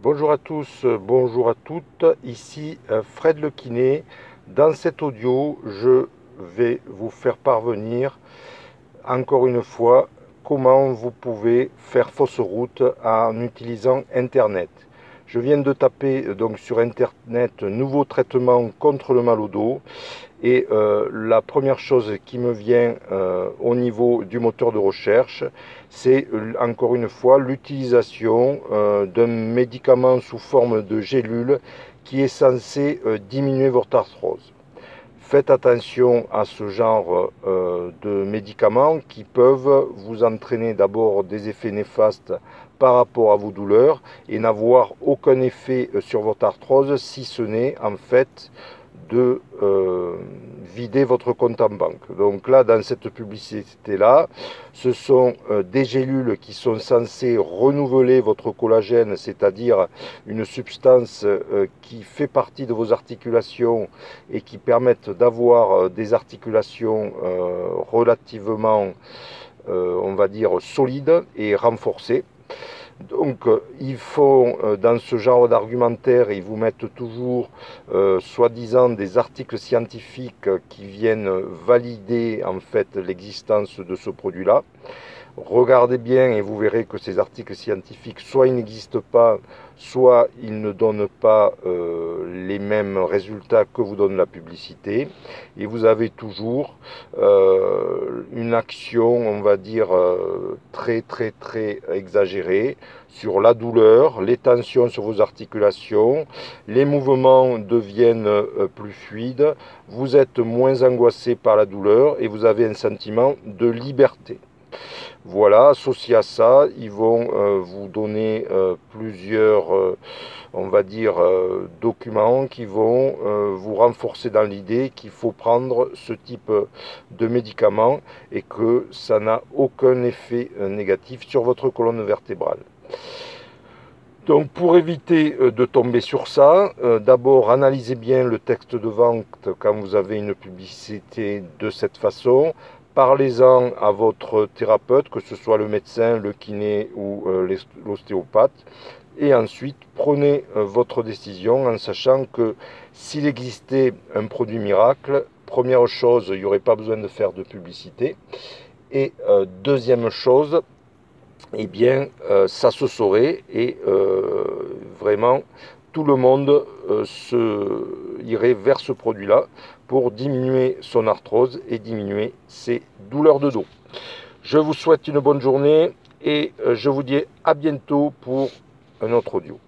Bonjour à tous, bonjour à toutes, ici euh, Fred Le Kiné. Dans cet audio, je vais vous faire parvenir encore une fois comment vous pouvez faire fausse route en utilisant Internet. Je viens de taper euh, donc sur internet nouveau traitement contre le mal au dos et euh, la première chose qui me vient euh, au niveau du moteur de recherche, c'est encore une fois l'utilisation d'un médicament sous forme de gélule qui est censé diminuer votre arthrose. Faites attention à ce genre de médicaments qui peuvent vous entraîner d'abord des effets néfastes par rapport à vos douleurs et n'avoir aucun effet euh, sur votre arthrose si ce n'est en fait de euh, vider votre compte en banque. Donc là, dans cette publicité-là, ce sont euh, des gélules qui sont censées renouveler votre collagène, c'est-à-dire une substance qui fait partie de vos articulations et qui permettent d'avoir des articulations relativement, on va dire, solides et renforcées. Donc, euh, il faut, euh, dans ce genre d'argumentaire, ils vous mettent toujours, euh, soi-disant, des articles scientifiques qui viennent valider en fait l'existence de ce produit-là. Regardez bien et vous verrez que ces articles scientifiques, soit ils n'existent pas, soit ils ne donnent pas euh, les mêmes résultats que vous donne la publicité. Et vous avez toujours euh, une action, on va dire, euh, très très très exagérée sur la douleur, les tensions sur vos articulations, les mouvements deviennent plus fluides, vous êtes moins angoissé par la douleur et vous avez un sentiment de liberté. Voilà, associé à ça, ils vont euh, vous donner euh, plusieurs, euh, on va dire, documents qui vont vous renforcer dans l'idée qu'il faut prendre ce type de médicament et que ça n'a aucun effet négatif sur votre colonne vertébrale. Donc pour éviter de tomber sur ça, d'abord analysez bien le texte de vente quand vous avez une publicité de cette façon. Parlez-en à votre thérapeute, que ce soit le médecin, le kiné ou euh, l'ostéopathe. Et ensuite, prenez euh, votre décision en sachant que s'il existait un produit miracle, première chose, il n'y aurait pas besoin de faire de publicité. Et euh, deuxième chose, eh bien, ça se saurait et vraiment, tout le monde se irait vers ce produit-là pour diminuer son arthrose et diminuer ses douleurs de dos. Je vous souhaite une bonne journée et euh, je vous dis à bientôt pour un autre audio.